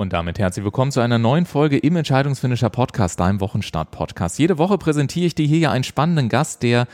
Und damit herzlich willkommen zu einer neuen Folge im Entscheidungsfinisher Podcast, deinem Wochenstart-Podcast. Jede Woche präsentiere ich dir hier einen spannenden Gast, der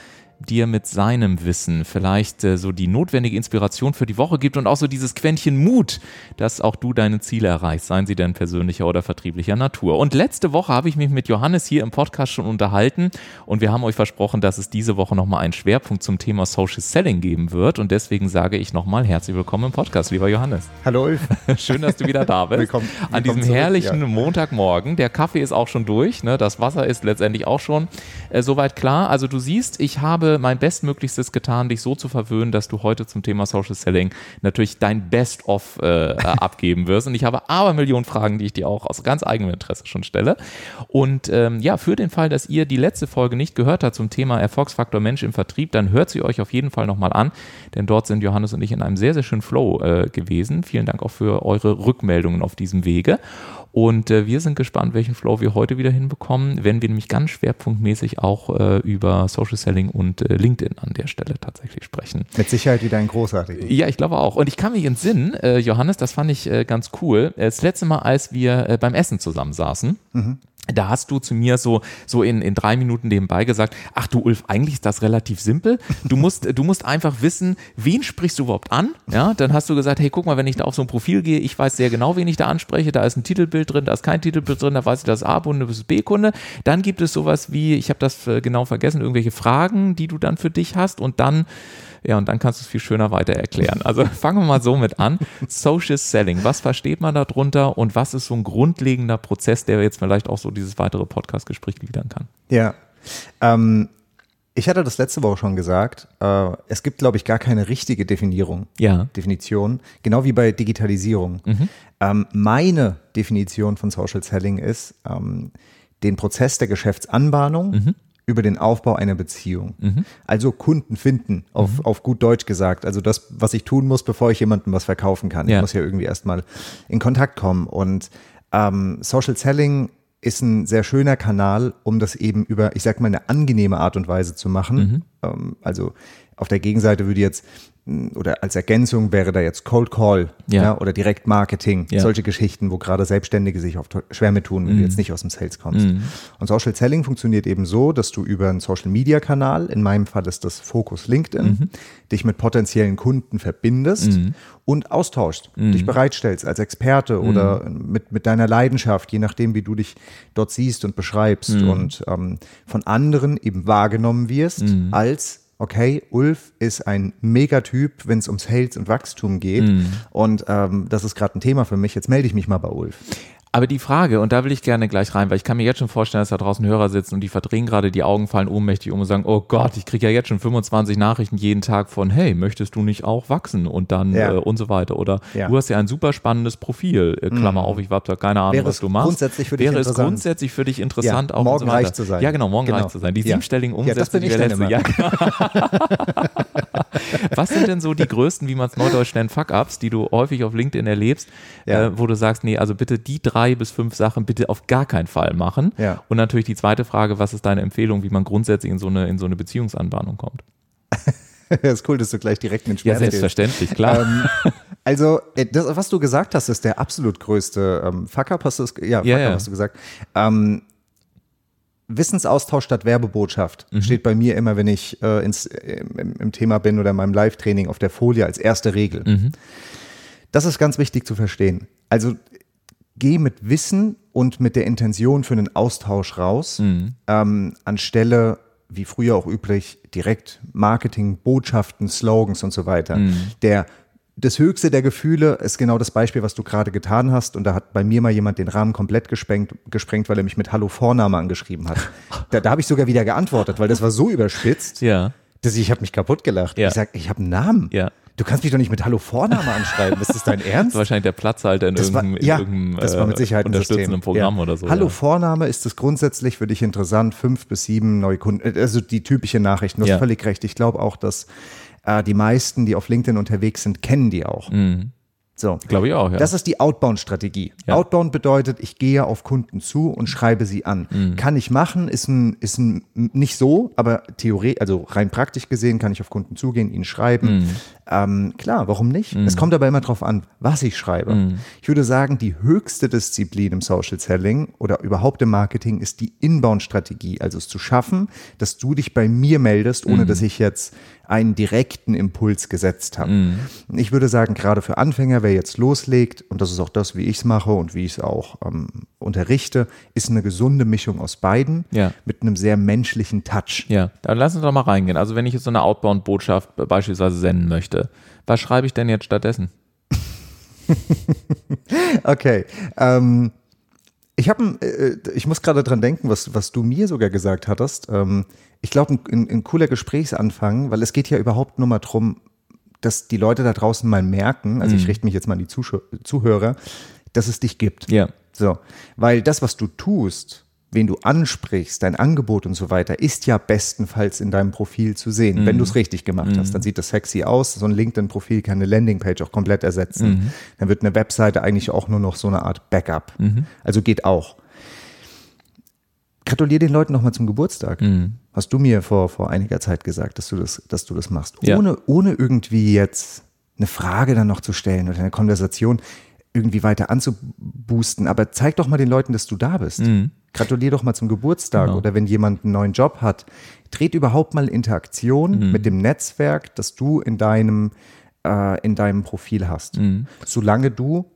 dir mit seinem Wissen vielleicht äh, so die notwendige Inspiration für die Woche gibt und auch so dieses Quäntchen Mut, dass auch du deine Ziele erreichst, seien sie denn persönlicher oder vertrieblicher Natur. Und letzte Woche habe ich mich mit Johannes hier im Podcast schon unterhalten und wir haben euch versprochen, dass es diese Woche nochmal einen Schwerpunkt zum Thema Social Selling geben wird und deswegen sage ich nochmal herzlich willkommen im Podcast, lieber Johannes. Hallo Ulf. Schön, dass du wieder da bist. Willkommen, An diesem zurück, herrlichen ja. Montagmorgen. Der Kaffee ist auch schon durch, ne? das Wasser ist letztendlich auch schon äh, soweit klar. Also du siehst, ich habe mein Bestmöglichstes getan, dich so zu verwöhnen, dass du heute zum Thema Social Selling natürlich dein Best-of äh, äh, abgeben wirst. Und ich habe aber Millionen Fragen, die ich dir auch aus ganz eigenem Interesse schon stelle. Und ähm, ja, für den Fall, dass ihr die letzte Folge nicht gehört habt zum Thema Erfolgsfaktor Mensch im Vertrieb, dann hört sie euch auf jeden Fall nochmal an, denn dort sind Johannes und ich in einem sehr, sehr schönen Flow äh, gewesen. Vielen Dank auch für eure Rückmeldungen auf diesem Wege. Und äh, wir sind gespannt, welchen Flow wir heute wieder hinbekommen, wenn wir nämlich ganz schwerpunktmäßig auch äh, über Social Selling und äh, LinkedIn an der Stelle tatsächlich sprechen. Mit Sicherheit wieder ein großartiger. Ja, ich glaube auch. Und ich kann mich entsinnen, äh, Johannes, das fand ich äh, ganz cool. Äh, Das letzte Mal, als wir beim Essen zusammen saßen, da hast du zu mir so, so in, in drei Minuten nebenbei gesagt, ach du Ulf, eigentlich ist das relativ simpel. Du musst, du musst einfach wissen, wen sprichst du überhaupt an? Ja, dann hast du gesagt, hey, guck mal, wenn ich da auf so ein Profil gehe, ich weiß sehr genau, wen ich da anspreche. Da ist ein Titelbild drin, da ist kein Titelbild drin, da weiß ich, das ist A-Kunde, das ist B-Kunde. Dann gibt es sowas wie, ich habe das äh, genau vergessen, irgendwelche Fragen, die du dann für dich hast und dann ja, und dann kannst du es viel schöner weiter erklären. Also fangen wir mal so mit an. Social Selling, was versteht man darunter und was ist so ein grundlegender Prozess, der jetzt vielleicht auch so dieses weitere Podcast-Gespräch gliedern kann? Ja. Ähm, ich hatte das letzte Woche schon gesagt. Äh, es gibt, glaube ich, gar keine richtige Definierung. Ja. Definition. Genau wie bei Digitalisierung. Ähm, meine Definition von Social Selling ist, ähm, den Prozess der Geschäftsanbahnung über den Aufbau einer Beziehung. Also Kunden finden, auf, auf gut Deutsch gesagt. Also das, was ich tun muss, bevor ich jemandem was verkaufen kann. Ja. Ich muss ja irgendwie erstmal in Kontakt kommen. Und ähm, Social Selling ist ein sehr schöner Kanal, um das eben über, ich sag mal, eine angenehme Art und Weise zu machen. Ähm, also auf der Gegenseite würde jetzt oder als Ergänzung wäre da jetzt Cold Call Ja. ja. oder Direktmarketing, Ja. solche Geschichten, wo gerade Selbstständige sich oft schwer mit tun, wenn du jetzt nicht aus dem Sales kommst. Und Social Selling funktioniert eben so, dass du über einen Social Media Kanal, in meinem Fall ist das Fokus LinkedIn, dich mit potenziellen Kunden verbindest und austauschst, dich bereitstellst als Experte oder mit, mit deiner Leidenschaft, je nachdem, wie du dich dort siehst und beschreibst und ähm, von anderen eben wahrgenommen wirst als okay, Ulf ist ein Megatyp, wenn es um Sales und Wachstum geht. Und ähm, das ist gerade ein Thema für mich. Jetzt melde ich mich mal bei Ulf. Aber die Frage, und da will ich gerne gleich rein, weil ich kann mir jetzt schon vorstellen, dass da draußen Hörer sitzen und die verdrehen gerade die Augen, fallen ohnmächtig um und sagen, oh Gott, ich kriege ja jetzt schon 25 Nachrichten jeden Tag von, hey, möchtest du nicht auch wachsen? Und dann Ja. äh, und so weiter. Oder Ja. du hast ja ein super spannendes Profil, äh, Klammer auf, ich habe keine Ahnung, Wäre was du machst. grundsätzlich für dich Wäre es grundsätzlich für dich interessant, Ja, auch morgen so reich zu sein. Ja, genau, morgen Genau. reich zu sein. Die Ja. siebenstelligen Ja, Umsätze, das bin die ich wir letzte-. Ja, Was sind denn so die größten, wie man es neudeutsch nennt, Fuck-Ups, die du häufig auf LinkedIn erlebst, Ja. äh, wo du sagst, nee, also bitte die drei bis fünf Sachen bitte auf gar keinen Fall machen. Ja. Und natürlich die zweite Frage, was ist deine Empfehlung, wie man grundsätzlich in so eine, in so eine Beziehungsanbahnung kommt? das ist cool, dass du gleich direkt mit Ja, Schmerz gehst. selbstverständlich, klar. Ähm, also, äh, das, was du gesagt hast, ist der absolut größte ähm, Fuck-up, hast du es, ja, Ja, Fuck-up ja. hast du gesagt. Ähm, Wissensaustausch statt Werbebotschaft Mhm. steht bei mir immer, wenn ich äh, ins, äh, im, im Thema bin oder in meinem Live-Training auf der Folie als erste Regel. Mhm. Das ist ganz wichtig zu verstehen. Also geh mit Wissen und mit der Intention für einen Austausch raus, Mhm. ähm, anstelle, wie früher auch üblich, direkt Marketing, Botschaften, Slogans und so weiter. Mhm. Der das höchste der Gefühle ist genau das Beispiel, was du gerade getan hast. Und da hat bei mir mal jemand den Rahmen komplett gesprengt, gesprengt weil er mich mit Hallo Vorname angeschrieben hat. Da, da habe ich sogar wieder geantwortet, weil das war so überspitzt, ja, dass ich, ich habe mich kaputt gelacht. Ja. Ich sag, ich habe einen Namen. ja. Du kannst mich doch nicht mit Hallo Vorname anschreiben. Ist das dein Ernst? Das wahrscheinlich der Platzhalter in Das irgendeinem, in ja, irgendeinem das war mit Sicherheit äh, unterstützenden. Programm ja. oder so. Hallo ja. Vorname, ist es grundsätzlich für dich interessant, fünf bis sieben neue Kunden, äh, also die typische Nachrichten, du hast völlig recht. Ich glaube auch, dass äh, die meisten, die auf LinkedIn unterwegs sind, kennen die auch. Mhm. So. Glaube ich auch, ja. Das ist die Outbound-Strategie. Ja. Outbound bedeutet, ich gehe auf Kunden zu und schreibe sie an. Mhm. Kann ich machen, ist ein, ist ein, nicht so, aber Theorie, also rein praktisch gesehen kann ich auf Kunden zugehen, ihnen schreiben. Mhm. Ähm, klar, warum nicht? Es kommt aber immer darauf an, was ich schreibe. Mhm. Ich würde sagen, die höchste Disziplin im Social Selling oder überhaupt im Marketing ist die Inbound-Strategie. Also es zu schaffen, dass du dich bei mir meldest, ohne dass ich jetzt einen direkten Impuls gesetzt habe. Ich würde sagen, gerade für Anfänger, wer jetzt loslegt, und das ist auch das, wie ich es mache und wie ich es auch ähm, unterrichte, ist eine gesunde Mischung aus beiden Ja. mit einem sehr menschlichen Touch. Ja, dann lass uns doch mal reingehen. Also wenn ich jetzt so eine Outbound-Botschaft beispielsweise senden möchte, was schreibe ich denn jetzt stattdessen? Okay. Ähm, ich habe, äh, ich muss gerade dran denken, was, was du mir sogar gesagt hattest. Ähm, ich glaube, ein, ein, cooler Gesprächsanfang, weil es geht ja überhaupt nur mal drum, dass die Leute da draußen mal merken, also ich richte mich jetzt mal an die Zuschau Zuhörer, dass es dich gibt. Ja. So, weil das, was du tust, wen du ansprichst, dein Angebot und so weiter, ist ja bestenfalls in deinem Profil zu sehen. Wenn du es richtig gemacht hast, dann sieht das sexy aus. So ein LinkedIn-Profil kann eine Landingpage auch komplett ersetzen. Dann wird eine Webseite eigentlich auch nur noch so eine Art Backup. Also geht auch. Gratuliere den Leuten nochmal zum Geburtstag. Hast du mir vor, vor einiger Zeit gesagt, dass du das, dass du das machst. Ja. Ohne, ohne irgendwie jetzt eine Frage dann noch zu stellen oder eine Konversation irgendwie weiter anzuboosten. Aber zeig doch mal den Leuten, dass du da bist. Gratulier doch mal zum Geburtstag Genau. oder wenn jemand einen neuen Job hat. Dreht überhaupt mal Interaktion mit dem Netzwerk, das du in deinem, äh, in deinem Profil hast. Solange du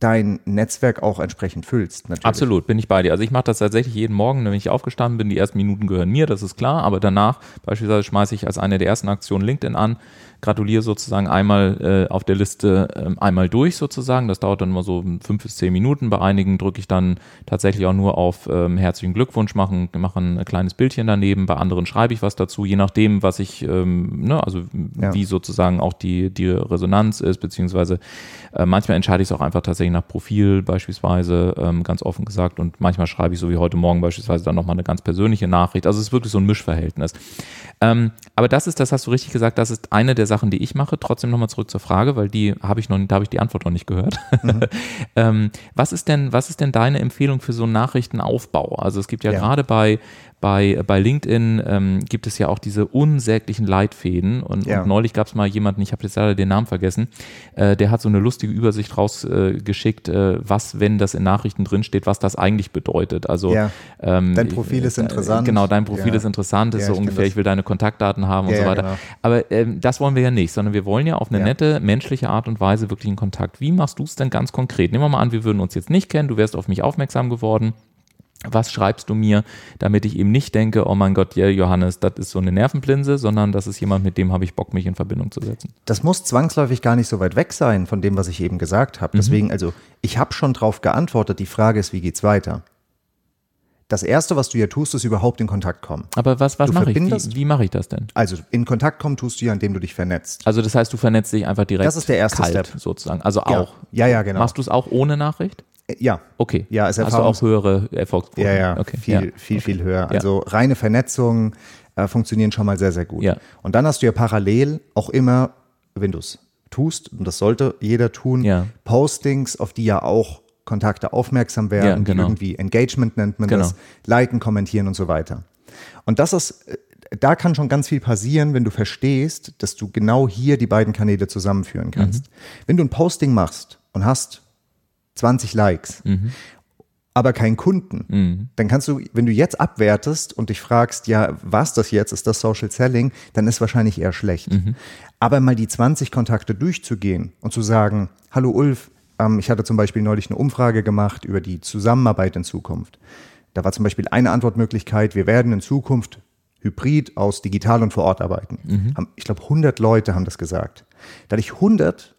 dein Netzwerk auch entsprechend füllst. Natürlich. Absolut, bin ich bei dir. Also ich mache das tatsächlich jeden Morgen, wenn ich aufgestanden bin. Die ersten Minuten gehören mir, das ist klar. Aber danach beispielsweise schmeiße ich als eine der ersten Aktionen LinkedIn an, gratuliere sozusagen einmal äh, auf der Liste ähm, einmal durch sozusagen. Das dauert dann immer so fünf bis zehn Minuten. Bei einigen drücke ich dann tatsächlich auch nur auf ähm, herzlichen Glückwunsch, machen, machen ein kleines Bildchen daneben. Bei anderen schreibe ich was dazu, je nachdem, was ich, ähm, ne, also Ja. wie sozusagen auch die, die Resonanz ist, beziehungsweise äh, manchmal entscheide ich es auch einfach tatsächlich nach Profil beispielsweise, ähm, ganz offen gesagt. Und manchmal schreibe ich so wie heute Morgen beispielsweise dann nochmal eine ganz persönliche Nachricht. Also es ist wirklich so ein Mischverhältnis. Ähm, aber das ist, das hast du richtig gesagt, das ist eine der Sachen, die ich mache. Trotzdem nochmal zurück zur Frage, weil die habe ich noch, da habe ich die Antwort noch nicht gehört. ähm, was ist denn, was ist denn deine Empfehlung für so einen Nachrichtenaufbau? Also es gibt ja, Ja. gerade bei bei, bei LinkedIn ähm, gibt es ja auch diese unsäglichen Leitfäden und, Ja. und neulich gab es mal jemanden, ich habe jetzt leider den Namen vergessen, äh, der hat so eine lustige Übersicht rausgeschickt, äh, äh, was, wenn das in Nachrichten drinsteht, was das eigentlich bedeutet. Also Ja. ähm, Dein Profil ist äh, interessant. Genau, dein Profil ist interessant, ist so ungefähr, ich will deine Kontaktdaten haben und Ja, so weiter. genau. Aber ähm, das wollen wir ja nicht, sondern wir wollen ja auf eine Ja. nette, menschliche Art und Weise wirklich in Kontakt. Wie machst du es denn ganz konkret? Nehmen wir mal an, wir würden uns jetzt nicht kennen, du wärst auf mich aufmerksam geworden. Was schreibst du mir, damit ich eben nicht denke, oh mein Gott, ja, Johannes, das ist so eine Nervenplinse, sondern das ist jemand, mit dem habe ich Bock, mich in Verbindung zu setzen. Das muss zwangsläufig gar nicht so weit weg sein von dem, was ich eben gesagt Mhm. habe. Deswegen, also ich habe schon drauf geantwortet. Die Frage ist, wie geht's weiter? Das erste, was du ja tust, ist überhaupt in Kontakt kommen. Aber was, was mache ich? Wie, wie mache ich das denn? Also in Kontakt kommen tust du ja, indem du dich vernetzt. Also das heißt, du vernetzt dich einfach direkt Das ist der erste kalt Step. sozusagen. Also Ja. auch. Ja, ja, genau. Machst du es auch ohne Nachricht? Äh, Ja, Okay. Ja, ist Hast du auch höhere Erfolgsquoten? ja, ja, Okay. viel, ja. viel, viel höher. Also reine Vernetzungen äh, funktionieren schon mal sehr, sehr gut. Ja. Und dann hast du ja parallel auch immer, wenn du es tust, und das sollte jeder tun, Ja. Postings, auf die ja auch Kontakte aufmerksam werden, Ja, genau. irgendwie Engagement nennt man Genau. das, liken, kommentieren und so weiter. Und das ist, äh, da kann schon ganz viel passieren, wenn du verstehst, dass du genau hier die beiden Kanäle zusammenführen kannst. Wenn du ein Posting machst und hast 20 Likes, aber keinen Kunden, dann kannst du, wenn du jetzt abwertest und dich fragst, ja, was das jetzt, ist das Social Selling, dann ist wahrscheinlich eher schlecht. Aber mal die 20 Kontakte durchzugehen und zu sagen, hallo Ulf, ähm, ich hatte zum Beispiel neulich eine Umfrage gemacht über die Zusammenarbeit in Zukunft. Da war zum Beispiel eine Antwortmöglichkeit, wir werden in Zukunft hybrid aus digital und vor Ort arbeiten. Haben, ich glaube, 100 Leute haben das gesagt. Da hatte ich 100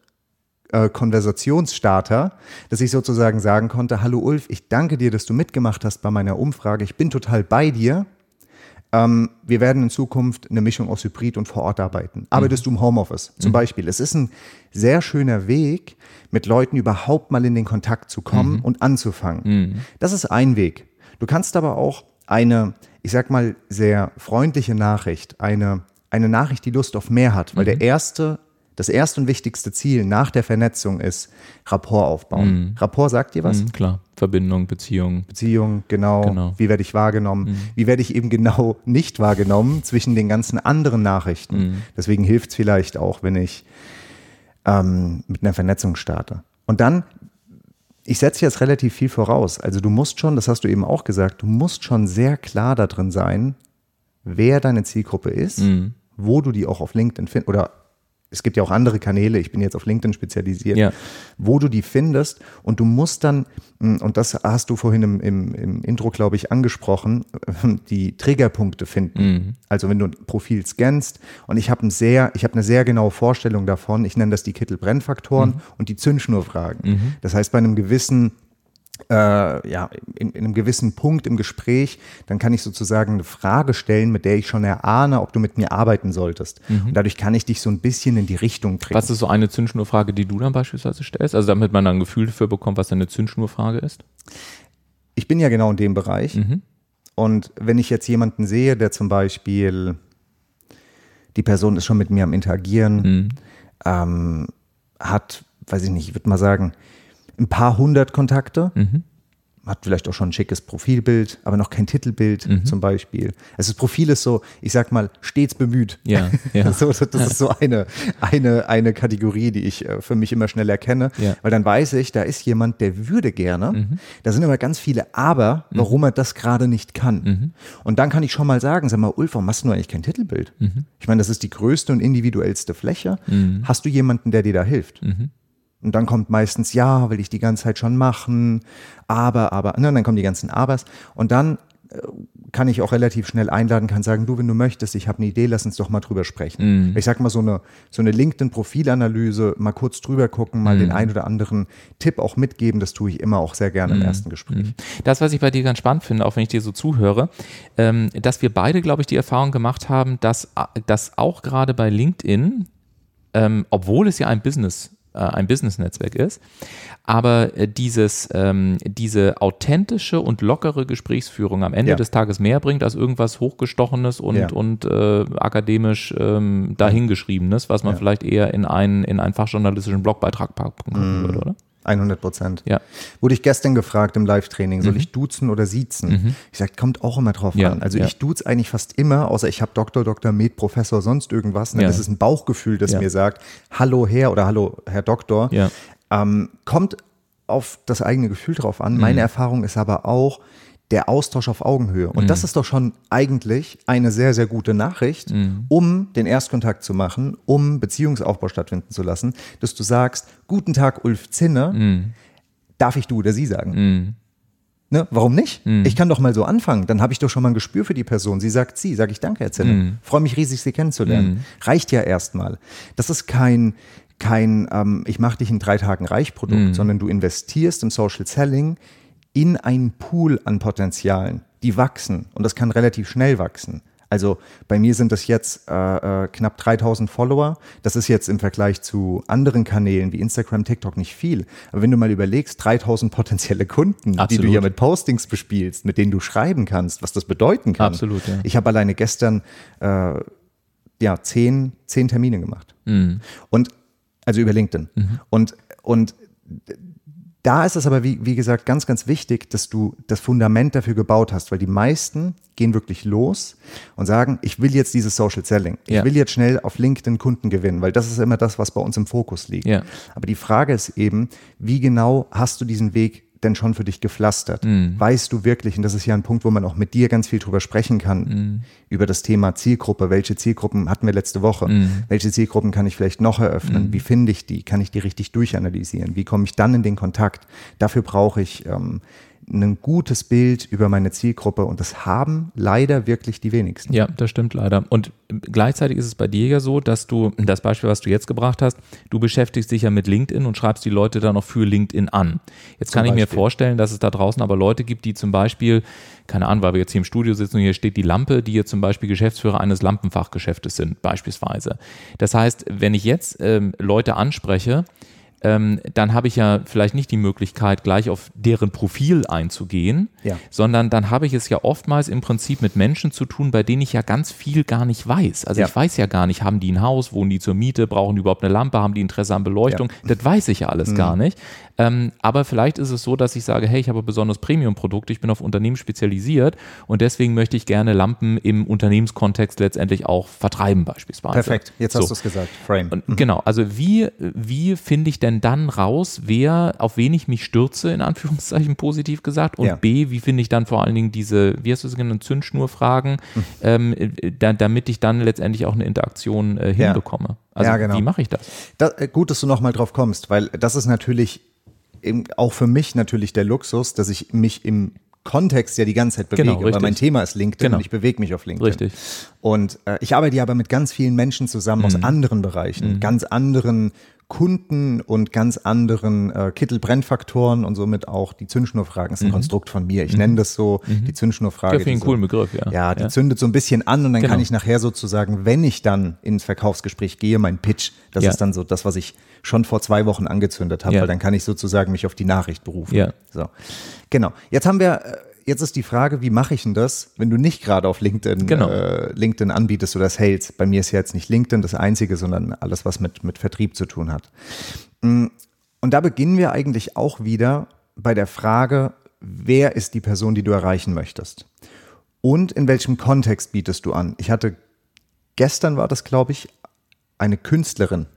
äh, Konversationsstarter, dass ich sozusagen sagen konnte, hallo Ulf, ich danke dir, dass du mitgemacht hast bei meiner Umfrage. Ich bin total bei dir. Ähm, wir werden in Zukunft eine Mischung aus Hybrid und vor Ort arbeiten. Arbeitest du im Homeoffice zum Beispiel? Es ist ein sehr schöner Weg, mit Leuten überhaupt mal in den Kontakt zu kommen und anzufangen. Das ist ein Weg. Du kannst aber auch eine, ich sag mal, sehr freundliche Nachricht, eine, eine Nachricht, die Lust auf mehr hat, weil der erste Das erste und wichtigste Ziel nach der Vernetzung ist Rapport aufbauen. Mhm. Rapport sagt dir was? Mhm, klar, Verbindung, Beziehung. Beziehung, genau. Genau. Wie werde ich wahrgenommen? Wie werde ich eben genau nicht wahrgenommen zwischen den ganzen anderen Nachrichten? Deswegen hilft es vielleicht auch, wenn ich ähm, mit einer Vernetzung starte. Und dann, ich setze jetzt relativ viel voraus. Also du musst schon, das hast du eben auch gesagt, du musst schon sehr klar da drin sein, wer deine Zielgruppe ist, wo du die auch auf LinkedIn findest oder es gibt ja auch andere Kanäle, ich bin jetzt auf LinkedIn spezialisiert, Ja. wo du die findest und du musst dann, mh, und das hast du vorhin im, im, im Intro, glaube ich, angesprochen, die Triggerpunkte finden. Also wenn du ein Profil scannst und ich habe ein sehr, ich habe eine sehr genaue Vorstellung davon, ich nenne das die Kittel-Brennfaktoren und die Zündschnurfragen. Das heißt, bei einem gewissen äh, ja, in, in einem gewissen Punkt im Gespräch, dann kann ich sozusagen eine Frage stellen, mit der ich schon erahne, ob du mit mir arbeiten solltest. Und dadurch kann ich dich so ein bisschen in die Richtung bringen. Was ist so eine Zündschnurfrage, die du dann beispielsweise stellst? Also damit man dann ein Gefühl dafür bekommt, was eine Zündschnurfrage ist? Ich bin ja genau in dem Bereich. Und wenn ich jetzt jemanden sehe, der zum Beispiel, die Person ist schon mit mir am Interagieren, ähm, hat, weiß ich nicht, ich würde mal sagen, ein paar hundert Kontakte, hat vielleicht auch schon ein schickes Profilbild, aber noch kein Titelbild zum Beispiel. Also das Profil ist so, ich sag mal, stets bemüht. Ja, ja. so, das ist so eine, eine, eine Kategorie, die ich äh, für mich immer schnell erkenne, Ja. weil dann weiß ich, da ist jemand, der würde gerne. Da sind immer ganz viele Aber, warum er das gerade nicht kann. Und dann kann ich schon mal sagen, sag mal, Ulf, warum hast du eigentlich kein Titelbild? Ich meine, das ist die größte und individuellste Fläche. Hast du jemanden, der dir da hilft? Und dann kommt meistens, ja, will ich die ganze Zeit schon machen, aber, aber, ne, und dann kommen die ganzen Abers. Und dann äh, kann ich auch relativ schnell einladen, kann sagen, du, wenn du möchtest, ich habe eine Idee, lass uns doch mal drüber sprechen. Ich sag mal, so eine, so eine LinkedIn-Profilanalyse, mal kurz drüber gucken, mal den ein oder anderen Tipp auch mitgeben, das tue ich immer auch sehr gerne im ersten Gespräch. Das, was ich bei dir ganz spannend finde, auch wenn ich dir so zuhöre, ähm, dass wir beide, glaube ich, die Erfahrung gemacht haben, dass, dass auch gerade bei LinkedIn, ähm, obwohl es ja ein Business äh, ein Business-Netzwerk ist, aber äh, dieses, ähm, diese authentische und lockere Gesprächsführung am Ende Ja. des Tages mehr bringt als irgendwas hochgestochenes und, Ja. und äh, akademisch ähm, dahingeschriebenes, was man Ja. vielleicht eher in einen, in einen fachjournalistischen Blogbeitrag packen würde, oder? 100 Prozent. Ja. Wurde ich gestern gefragt im Live-Training, soll ich duzen oder siezen? Ich sage, kommt auch immer drauf Ja, an. Also ja. ich duze eigentlich fast immer, außer ich habe Doktor, Doktor, Med, Professor, sonst irgendwas. Dann Ja. ist es ein Bauchgefühl, das mir sagt, hallo Herr oder hallo Herr Doktor. Ähm, kommt auf das eigene Gefühl drauf an. Mhm. Meine Erfahrung ist aber auch der Austausch auf Augenhöhe. Und Mhm. das ist doch schon eigentlich eine sehr, sehr gute Nachricht, Mhm. um den Erstkontakt zu machen, um Beziehungsaufbau stattfinden zu lassen, dass du sagst, guten Tag, Ulf Zinne, Mhm. darf ich du oder sie sagen? Ne, warum nicht? Mhm. Ich kann doch mal so anfangen. Dann habe ich doch schon mal ein Gespür für die Person. Sie sagt sie, sage ich danke, Herr Zinne. Mhm. Freue mich riesig, Sie kennenzulernen. Reicht ja erstmal. Das ist kein, kein ähm, ich mache dich in drei Tagen reich Produkt, Mhm. sondern du investierst im Social Selling in einen Pool an Potenzialen, die wachsen. Und das kann relativ schnell wachsen. Also bei mir sind das jetzt äh, äh, knapp 3000 Follower. Das ist jetzt im Vergleich zu anderen Kanälen wie Instagram, TikTok nicht viel. Aber wenn du mal überlegst, 3000 potenzielle Kunden, die du Absolut. ja mit Postings bespielst, mit denen du schreiben kannst, was das bedeuten kann. Absolut, ja. Ich habe alleine gestern äh, ja, zehn, zehn Termine gemacht. Mhm. Und also über LinkedIn. Und, und da ist es aber, wie, wie gesagt, ganz, ganz wichtig, dass du das Fundament dafür gebaut hast, weil die meisten gehen wirklich los und sagen, ich will jetzt dieses Social Selling. Ich Ja. will jetzt schnell auf LinkedIn Kunden gewinnen, weil das ist immer das, was bei uns im Fokus liegt. Ja. Aber die Frage ist eben, wie genau hast du diesen Weg denn schon für dich gepflastert? Mhm. Weißt du wirklich, und das ist ja ein Punkt, wo man auch mit dir ganz viel drüber sprechen kann, Mhm. über das Thema Zielgruppe. Welche Zielgruppen hatten wir letzte Woche? Mhm. Welche Zielgruppen kann ich vielleicht noch eröffnen? Wie finde ich die? Kann ich die richtig durchanalysieren? Wie komme ich dann in den Kontakt? Dafür brauche ich ähm, ein gutes Bild über meine Zielgruppe und das haben leider wirklich die wenigsten. Ja, das stimmt leider. Und gleichzeitig ist es bei dir ja so, dass du, das Beispiel, was du jetzt gebracht hast, du beschäftigst dich ja mit LinkedIn und schreibst die Leute dann noch für LinkedIn an. Jetzt Zum kann ich mir Beispiel. vorstellen, dass es da draußen aber Leute gibt, die zum Beispiel, keine Ahnung, weil wir jetzt hier im Studio sitzen und hier steht die Lampe, die jetzt zum Beispiel Geschäftsführer eines Lampenfachgeschäftes sind, beispielsweise. Das heißt, wenn ich jetzt ähm, Leute anspreche, ähm, dann habe ich ja vielleicht nicht die Möglichkeit, gleich auf deren Profil einzugehen, Ja. sondern dann habe ich es ja oftmals im Prinzip mit Menschen zu tun, bei denen ich ja ganz viel gar nicht weiß. Also Ja. ich weiß ja gar nicht, haben die ein Haus, wohnen die zur Miete, brauchen die überhaupt eine Lampe, haben die Interesse an Beleuchtung, das weiß ich ja alles Mhm. gar nicht. Ähm, aber vielleicht ist es so, dass ich sage, hey, ich habe ein besonderes Premium-Produkt, ich bin auf Unternehmen spezialisiert und deswegen möchte ich gerne Lampen im Unternehmenskontext letztendlich auch vertreiben beispielsweise. Perfekt, jetzt hast So. du es gesagt. Frame. Und Genau, also wie, wie finde ich denn dann raus, wer, auf wen ich mich stürze, in Anführungszeichen positiv gesagt, und Ja. B, wie finde ich dann vor allen Dingen diese, wie hast du es genannt, Zündschnurfragen, Hm. ähm, äh, da, damit ich dann letztendlich auch eine Interaktion äh, Ja. hinbekomme. Also Ja, genau. wie mache ich das? Da, äh, gut, dass du nochmal drauf kommst, weil das ist natürlich eben auch für mich natürlich der Luxus, dass ich mich im Kontext ja die ganze Zeit bewege, Genau, weil richtig. mein Thema ist LinkedIn Genau. und ich bewege mich auf LinkedIn. Richtig. Und äh, ich arbeite ja aber mit ganz vielen Menschen zusammen Mhm. aus anderen Bereichen, ganz anderen Kunden und ganz anderen äh, Kittel-Brennfaktoren und somit auch die Zündschnurfragen ist ein Konstrukt von mir. Ich nenne das so die Zündschnurfrage. Mhm. Ich finde einen die coolen so, Begriff, ja. Ja, die Ja. zündet so ein bisschen an und dann Genau. kann ich nachher sozusagen, wenn ich dann ins Verkaufsgespräch gehe, mein Pitch, das Ja. ist dann so das, was ich schon vor zwei Wochen angezündet habe, Ja. weil dann kann ich sozusagen mich auf die Nachricht berufen. Ja. So. Genau. Jetzt haben wir, äh, jetzt ist die Frage, wie mache ich denn das, wenn du nicht gerade auf LinkedIn, Genau. äh, LinkedIn anbietest oder Sales? Bei mir ist ja jetzt nicht LinkedIn das einzige, sondern alles, was mit, mit Vertrieb zu tun hat. Mm, Und da beginnen wir eigentlich auch wieder bei der Frage, wer ist die Person, die du erreichen möchtest? Und in welchem Kontext bietest du an? Ich hatte, gestern war das, glaube ich, eine Künstlerin.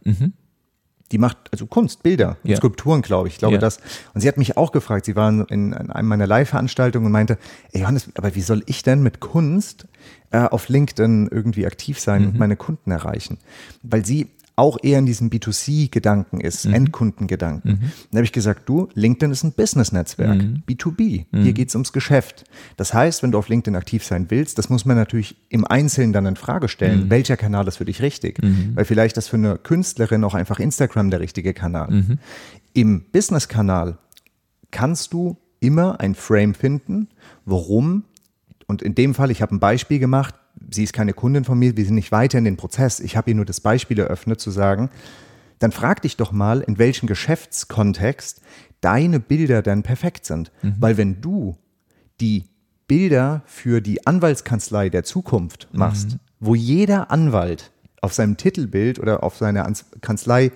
Die macht also Kunst, Bilder, und Ja. Skulpturen, glaube ich. Ich glaube Ja. das. Und sie hat mich auch gefragt, sie war in, in einem meiner Live-Veranstaltungen und meinte, ey Johannes, aber wie soll ich denn mit Kunst äh, auf LinkedIn irgendwie aktiv sein Mhm. und meine Kunden erreichen? Weil sie auch eher in diesem B2C-Gedanken ist, Mhm. Endkundengedanken. Dann habe ich gesagt, du, LinkedIn ist ein Business-Netzwerk, Mhm. B2B. Hier geht's ums Geschäft. Das heißt, wenn du auf LinkedIn aktiv sein willst, das muss man natürlich im Einzelnen dann in Frage stellen. Mhm. Welcher Kanal ist für dich richtig? Weil vielleicht ist für eine Künstlerin auch einfach Instagram der richtige Kanal. Mhm. Im Business-Kanal kannst du immer ein Frame finden, warum und in dem Fall, ich habe ein Beispiel gemacht, sie ist keine Kundin von mir, wir sind nicht weiter in den Prozess, ich habe ihr nur das Beispiel eröffnet, zu sagen, dann frag dich doch mal, in welchem Geschäftskontext deine Bilder dann perfekt sind. Weil wenn du die Bilder für die Anwaltskanzlei der Zukunft machst, wo jeder Anwalt auf seinem Titelbild oder auf seiner Kanzlei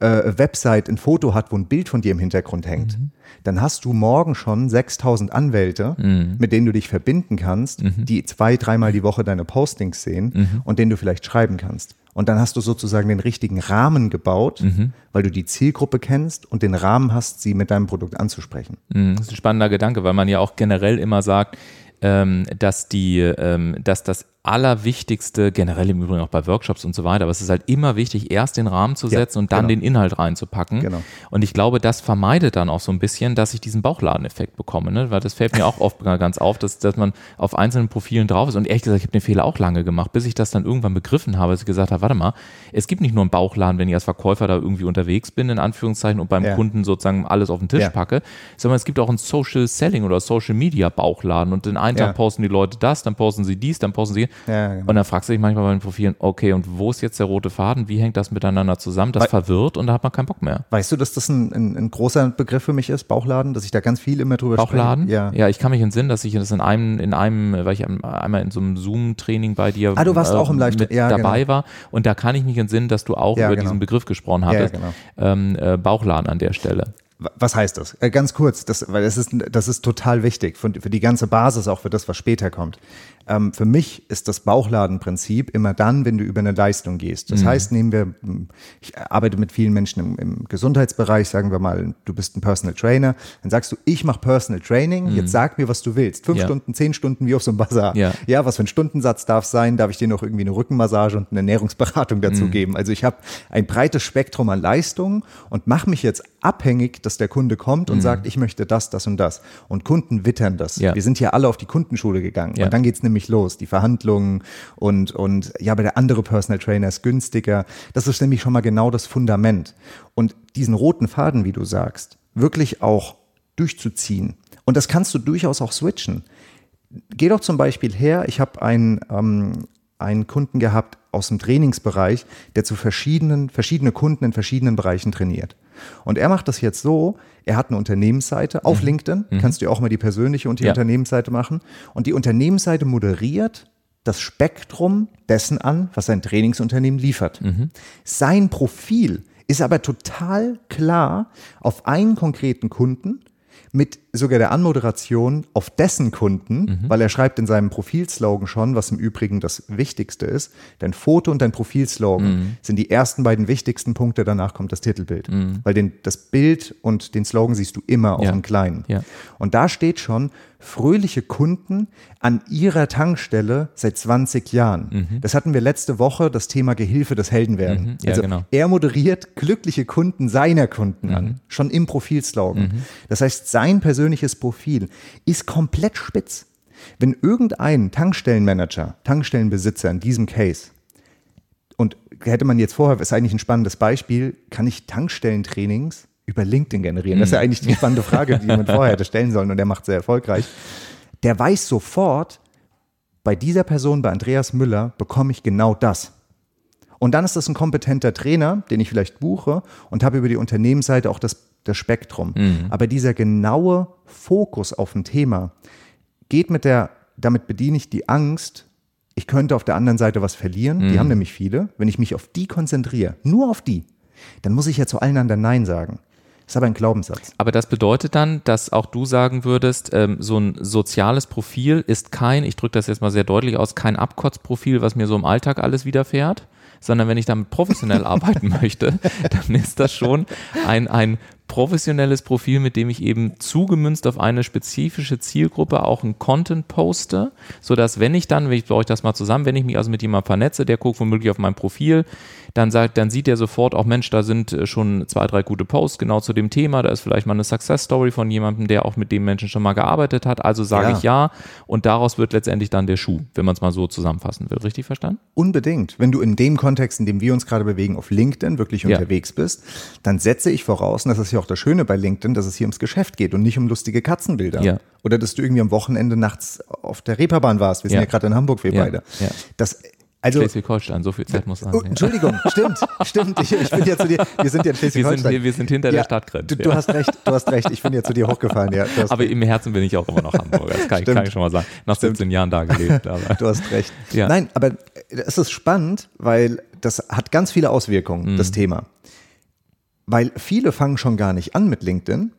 äh, Website ein Foto hat, wo ein Bild von dir im Hintergrund hängt, dann hast du morgen schon 6000 Anwälte, mit denen du dich verbinden kannst, die zwei, dreimal die Woche deine Postings sehen und denen du vielleicht schreiben kannst. Und dann hast du sozusagen den richtigen Rahmen gebaut, weil du die Zielgruppe kennst und den Rahmen hast, sie mit deinem Produkt anzusprechen. Mhm, Das ist ein spannender Gedanke, weil man ja auch generell immer sagt, ähm, dass die, ähm, dass das Allerwichtigste, generell im Übrigen auch bei Workshops und so weiter, aber es ist halt immer wichtig, erst den Rahmen zu Ja, setzen und dann genau. den Inhalt reinzupacken. Genau. Und ich glaube, das vermeidet dann auch so ein bisschen, dass ich diesen Bauchladeneffekt bekomme, ne? weil das fällt mir auch oft ganz auf, dass, dass man auf einzelnen Profilen drauf ist. Und ehrlich gesagt, ich habe den Fehler auch lange gemacht, bis ich das dann irgendwann begriffen habe, dass ich gesagt habe, warte mal, es gibt nicht nur einen Bauchladen, wenn ich als Verkäufer da irgendwie unterwegs bin, in Anführungszeichen, und beim Ja. Kunden sozusagen alles auf den Tisch Ja. packe, sondern es gibt auch einen Social Selling oder Social Media Bauchladen. Und den einen Ja. Tag posten die Leute das, dann posten sie dies, dann posten sie. Ja, genau. Und dann fragst du dich manchmal bei den Profilen, okay, und wo ist jetzt der rote Faden? Wie hängt das miteinander zusammen? Das Weil- verwirrt und da hat man keinen Bock mehr. Weißt du, dass das ein, ein, ein großer Begriff für mich ist, Bauchladen, dass ich da ganz viel immer drüber Bauchladen? spreche? Ja. ja, ich kann mich entsinnen, dass ich das in einem, in einem, weil ich einmal in so einem Zoom-Training bei dir Ah, du warst auch im Live- mit ja, dabei war und da kann ich mich entsinnen, dass du auch Ja, über genau. diesen Begriff gesprochen Ja, hattest. genau. ähm, äh, Bauchladen an der Stelle. Wa- Was heißt das? Äh, ganz kurz, das, weil das ist, das ist total wichtig für, für die ganze Basis, auch für das, was später kommt. Ähm, für mich ist das Bauchladenprinzip immer dann, wenn du über eine Leistung gehst. Das heißt, nehmen wir, ich arbeite mit vielen Menschen im, im Gesundheitsbereich, sagen wir mal, du bist ein Personal Trainer, dann sagst du, ich mache Personal Training, jetzt sag mir, was du willst. Fünf Ja. Stunden, zehn Stunden, wie auf so einem Bazar. Ja. ja, was für ein Stundensatz darf es sein? Darf ich dir noch irgendwie eine Rückenmassage und eine Ernährungsberatung dazu Mhm. geben? Also ich habe ein breites Spektrum an Leistungen und mache mich jetzt abhängig, dass der Kunde kommt und sagt, ich möchte das, das und das. Und Kunden wittern das. Mhm. Ja. Wir sind hier alle auf die Kundenschule gegangen. Und dann geht's nämlich los, die Verhandlungen und, und ja, aber der andere Personal Trainer ist günstiger. Das ist nämlich schon mal genau das Fundament. Und diesen roten Faden, wie du sagst, wirklich auch durchzuziehen. Und das kannst du durchaus auch switchen geh doch zum Beispiel her, ich habe einen, ähm, einen Kunden gehabt aus dem Trainingsbereich, der zu verschiedenen, verschiedene Kunden in verschiedenen Bereichen trainiert. Und er macht das jetzt so, er hat eine Unternehmensseite auf mhm. LinkedIn, mhm. kannst du auch mal die persönliche und die ja. Unternehmensseite machen. Und die Unternehmensseite moderiert das Spektrum dessen an, was sein Trainingsunternehmen liefert. Mhm. Sein Profil ist aber total klar auf einen konkreten Kunden mit sogar der Anmoderation auf dessen Kunden, mhm. weil er schreibt in seinem Profilslogan schon, was im Übrigen das Wichtigste ist. Dein Foto und dein Profilslogan mhm. sind die ersten beiden wichtigsten Punkte, danach kommt das Titelbild. Mhm. Weil den, das Bild und den Slogan siehst du immer, auch ja. im Kleinen. Ja. Und da steht schon, fröhliche Kunden an ihrer Tankstelle seit 20 Jahren. Mhm. Das hatten wir letzte Woche, das Thema Gehilfe des Heldenwerden. Mhm. Ja, also genau. er moderiert glückliche Kunden seiner Kunden an, mhm. schon im Profilslogan. Mhm. Das heißt, sein persönliches Profil ist komplett spitz. Wenn irgendein Tankstellenmanager, Tankstellenbesitzer in diesem Case, und hätte man jetzt vorher, ist eigentlich ein spannendes Beispiel, kann ich Tankstellentrainings über LinkedIn generieren? Das ist ja mhm. eigentlich die spannende Frage, die man vorher hätte stellen sollen und der macht sehr erfolgreich. Der weiß sofort, bei dieser Person, bei Andreas Müller, bekomme ich genau das. Und dann ist das ein kompetenter Trainer, den ich vielleicht buche und habe über die Unternehmensseite auch das, das Spektrum. Mhm. Aber dieser genaue Fokus auf ein Thema geht mit der, damit bediene ich die Angst, ich könnte auf der anderen Seite was verlieren. Mhm. Die haben nämlich viele. Wenn ich mich auf die konzentriere, nur auf die, dann muss ich ja zu allen anderen Nein sagen. Das ist aber ein Glaubenssatz. Aber das bedeutet dann, dass auch du sagen würdest, ähm, so ein soziales Profil ist kein, ich drücke das jetzt mal sehr deutlich aus, kein Abkotzprofil, was mir so im Alltag alles widerfährt, sondern wenn ich damit professionell arbeiten möchte, dann ist das schon ein, ein professionelles Profil, mit dem ich eben zugemünzt auf eine spezifische Zielgruppe auch einen Content poste, sodass wenn ich dann, ich baue euch das mal zusammen, wenn ich mich also mit jemandem vernetze, der guckt womöglich auf mein Profil, dann sagt, dann sieht er sofort auch, Mensch, da sind äh, schon zwei, drei gute Posts genau zu dem Thema, da ist vielleicht mal eine Success Story von jemandem, der auch mit dem Menschen schon mal gearbeitet hat, also sage ja. ich ja und daraus wird letztendlich dann der Schuh, wenn man es mal so zusammenfassen will. Richtig verstanden? Unbedingt. Wenn du in dem Kontext, in dem wir uns gerade bewegen, auf LinkedIn wirklich ja. unterwegs bist, dann setze ich voraus, und das ist ja auch das Schöne bei LinkedIn, dass es hier ums Geschäft geht und nicht um lustige Katzenbilder. Ja. Oder dass du irgendwie am Wochenende nachts auf der Reeperbahn warst. Wir sind ja, ja gerade in Hamburg, wir beide. Das also, Schleswig-Holstein, so viel Zeit muss sein. Oh, Entschuldigung, stimmt, stimmt. Ich, ich bin ja zu dir, wir sind ja in Schleswig-Holstein. Wir, wir, sind hinter ja, der Stadtgrenze. Du, du hast recht, du hast recht. Ich bin ja zu dir hochgefahren, ja. Aber recht. im Herzen bin ich auch immer noch Hamburger. Das kann, kann ich schon mal sagen. Nach stimmt. 17 Jahren da gelebt. Aber. Du hast recht. Ja. Nein, aber es ist spannend, weil das hat ganz viele Auswirkungen, mhm. das Thema. Weil viele fangen schon gar nicht an mit LinkedIn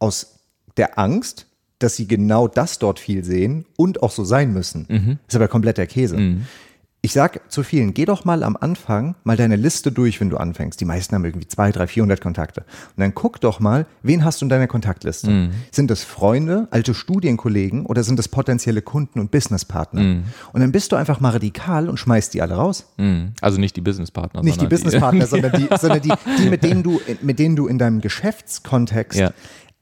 aus der Angst, dass sie genau das dort viel sehen und auch so sein müssen. Mhm. Ist aber komplett der Käse. Mhm. Ich sag zu vielen, geh doch mal am Anfang mal deine Liste durch, wenn du anfängst. Die meisten haben irgendwie zwei, drei, 400 Kontakte. Und dann guck doch mal, wen hast du in deiner Kontaktliste? Mm. Sind das Freunde, alte Studienkollegen oder sind das potenzielle Kunden und Businesspartner? Mm. Und dann bist du einfach mal radikal und schmeißt die alle raus. Mm. Also nicht die Businesspartner. Nicht die Businesspartner, sondern die, sondern die, die, mit denen du, mit denen du in deinem Geschäftskontext ja.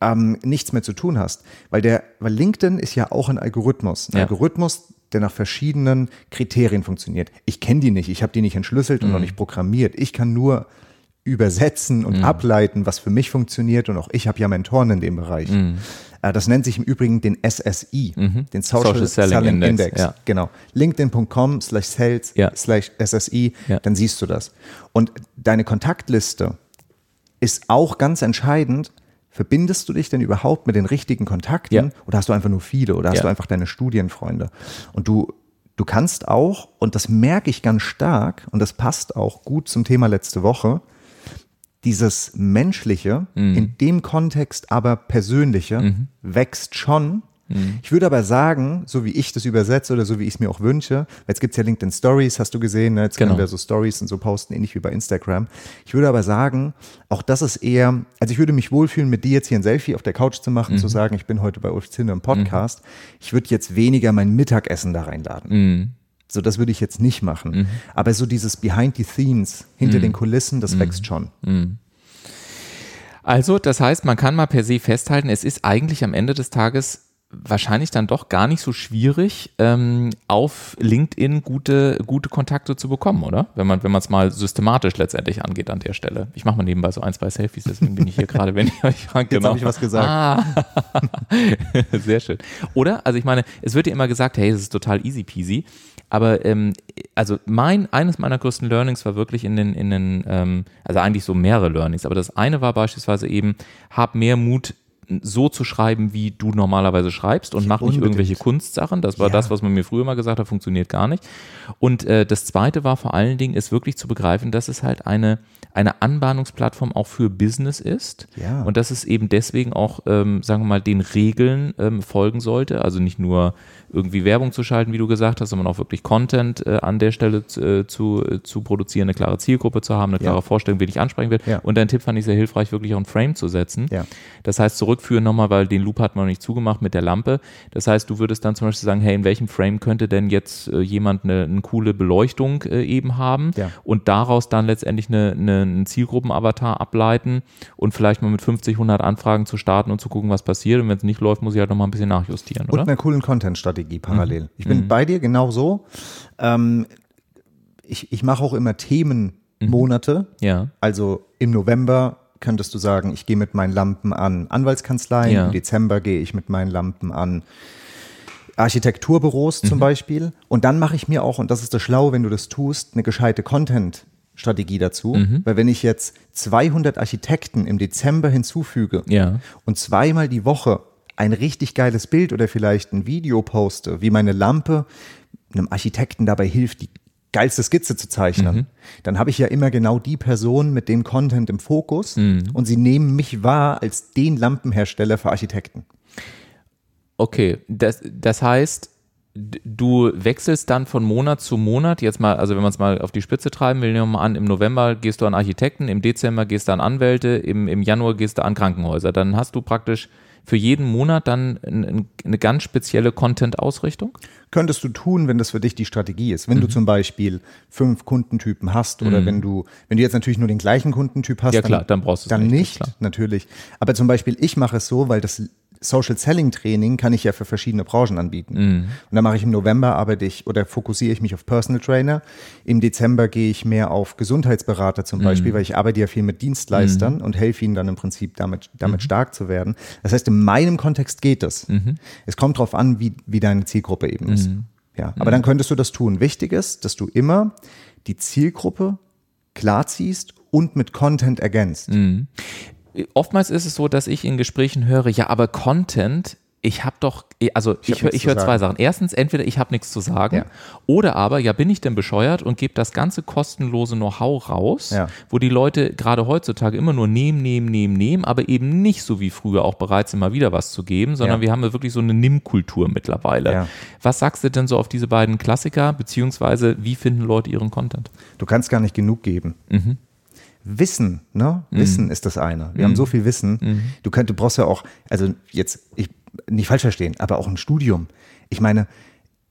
ähm, nichts mehr zu tun hast. Weil der, weil LinkedIn ist ja auch ein Algorithmus. Ein ja. Algorithmus, der nach verschiedenen Kriterien funktioniert. Ich kenne die nicht, ich habe die nicht entschlüsselt und mhm. noch nicht programmiert. Ich kann nur übersetzen und mhm. ableiten, was für mich funktioniert und auch ich habe ja Mentoren in dem Bereich. Mhm. Äh, das nennt sich im Übrigen den SSI, mhm. den Social, Social Selling, Selling, Index. Index. Ja. Genau. LinkedIn.com slash sales ja. slash SSI, ja. dann siehst du das. Und deine Kontaktliste ist auch ganz entscheidend, Verbindest du dich denn überhaupt mit den richtigen Kontakten ja. oder hast du einfach nur viele oder hast ja. du einfach deine Studienfreunde? Und du, du kannst auch, und das merke ich ganz stark, und das passt auch gut zum Thema letzte Woche, dieses Menschliche, mhm. in dem Kontext aber Persönliche, mhm. wächst schon Mhm. Ich würde aber sagen, so wie ich das übersetze oder so wie ich es mir auch wünsche, jetzt gibt es ja LinkedIn Stories, hast du gesehen, ne? jetzt genau. können wir so Stories und so posten, ähnlich wie bei Instagram. Ich würde aber sagen, auch das ist eher, also ich würde mich wohlfühlen, mit dir jetzt hier ein Selfie auf der Couch zu machen, mhm. zu sagen, ich bin heute bei Ulf Zinne im Podcast. Mhm. Ich würde jetzt weniger mein Mittagessen da reinladen. Mhm. So, das würde ich jetzt nicht machen. Mhm. Aber so dieses Behind the Scenes, hinter mhm. den Kulissen, das wächst schon. Also, das heißt, man kann mal per se festhalten, es ist eigentlich am Ende des Tages wahrscheinlich dann doch gar nicht so schwierig, ähm, auf LinkedIn gute, gute Kontakte zu bekommen, oder? Wenn man wenn es mal systematisch letztendlich angeht an der Stelle. Ich mache mal nebenbei so ein, zwei Selfies, deswegen bin ich hier gerade, wenn ich euch frage. Genau. Jetzt habe ich was gesagt. Ah. Sehr schön. Oder? Also ich meine, es wird ja immer gesagt, hey, es ist total easy peasy. Aber ähm, also mein, eines meiner größten Learnings war wirklich in den, in den, ähm, also eigentlich so mehrere Learnings, aber das eine war beispielsweise eben, hab mehr Mut, so zu schreiben, wie du normalerweise schreibst und mach nicht Unbedingt. irgendwelche Kunstsachen. Das war Ja. das, was man mir früher mal gesagt hat, funktioniert gar nicht. Und äh, das zweite war vor allen Dingen, ist wirklich zu begreifen, dass es halt eine, eine Anbahnungsplattform auch für Business ist. Ja. Und dass es eben deswegen auch, ähm, sagen wir mal, den Regeln ähm, folgen sollte. Also nicht nur irgendwie Werbung zu schalten, wie du gesagt hast, sondern auch wirklich Content äh, an der Stelle äh, zu, äh, zu produzieren, eine klare Zielgruppe zu haben, eine klare Ja. Vorstellung, wen ich ansprechen will. Ja. Und dein Tipp fand ich sehr hilfreich, wirklich auch ein Frame zu setzen. Ja. Das heißt, zurückführen nochmal, weil den Loop hat man noch nicht zugemacht mit der Lampe. Das heißt, du würdest dann zum Beispiel sagen, hey, in welchem Frame könnte denn jetzt äh, jemand eine, eine coole Beleuchtung äh, eben haben Ja. und daraus dann letztendlich eine, eine, einen Zielgruppenavatar ableiten und vielleicht mal mit 50, 100 Anfragen zu starten und zu gucken, was passiert. Und wenn es nicht läuft, muss ich halt nochmal ein bisschen nachjustieren, Und oder? einer coolen Content-Strategie parallel. Ich bin bei dir genau so. Ähm, ich ich mache auch immer Themenmonate. Ja. Also im November könntest du sagen, ich gehe mit meinen Lampen an Anwaltskanzleien, Ja. im Dezember gehe ich mit meinen Lampen an Architekturbüros zum Beispiel. Und dann mache ich mir auch, und das ist das Schlau, wenn du das tust, eine gescheite Content-Strategie dazu. Weil wenn ich jetzt 200 Architekten im Dezember hinzufüge Ja. und zweimal die Woche ein richtig geiles Bild oder vielleicht ein Video poste, wie meine Lampe einem Architekten dabei hilft, die geilste Skizze zu zeichnen, dann habe ich ja immer genau die Person mit dem Content im Fokus und sie nehmen mich wahr als den Lampenhersteller für Architekten. Okay, das, das heißt, du wechselst dann von Monat zu Monat, jetzt mal, also wenn man es mal auf die Spitze treiben will, nehmen wir mal an, im November gehst du an Architekten, im Dezember gehst du an Anwälte, im, im Januar gehst du an Krankenhäuser. Dann hast du praktisch für jeden Monat dann ein, ein, eine ganz spezielle Content-Ausrichtung? Könntest du tun, wenn das für dich die Strategie ist. Wenn du zum Beispiel fünf Kundentypen hast oder wenn du, wenn du jetzt natürlich nur den gleichen Kundentyp hast, Ja, klar, dann brauchst du es dann nicht, nicht, natürlich. Aber zum Beispiel, ich mache es so, weil das Social Selling Training kann ich ja für verschiedene Branchen anbieten. Mhm. Und dann mache ich im November arbeite ich oder fokussiere ich mich auf Personal Trainer. Im Dezember gehe ich mehr auf Gesundheitsberater Mhm. zum Beispiel, weil ich arbeite ja viel mit Dienstleistern und helfe ihnen dann im Prinzip damit, damit Mhm. stark zu werden. Das heißt, in meinem Kontext geht es. Es kommt darauf an, wie, wie deine Zielgruppe eben ist. Mhm. Ja, aber dann könntest du das tun. Wichtig ist, dass du immer die Zielgruppe klar ziehst und mit Content ergänzt. Mhm. Oftmals ist es so, dass ich in Gesprächen höre, ja, aber Content, ich habe doch, also ich, höre ich höre zwei. Sachen. Erstens, entweder ich habe nichts zu sagen Ja. oder aber, ja, bin ich denn bescheuert und gebe das ganze kostenlose Know-how raus, Ja. wo die Leute gerade heutzutage immer nur nehmen, nehmen, nehmen, nehmen, aber eben nicht so wie früher auch bereit sind, mal wieder was zu geben, sondern Ja. wir haben ja wirklich so eine Nimm-Kultur mittlerweile. Was sagst du denn so auf diese beiden Klassiker, beziehungsweise wie finden Leute ihren Content? Du kannst gar nicht genug geben. Mhm. Wissen, ne? Wissen ist das eine. Wir haben so viel Wissen. Mhm. Du, könnt, du brauchst ja auch, also jetzt, ich, nicht falsch verstehen, aber auch ein Studium. Ich meine,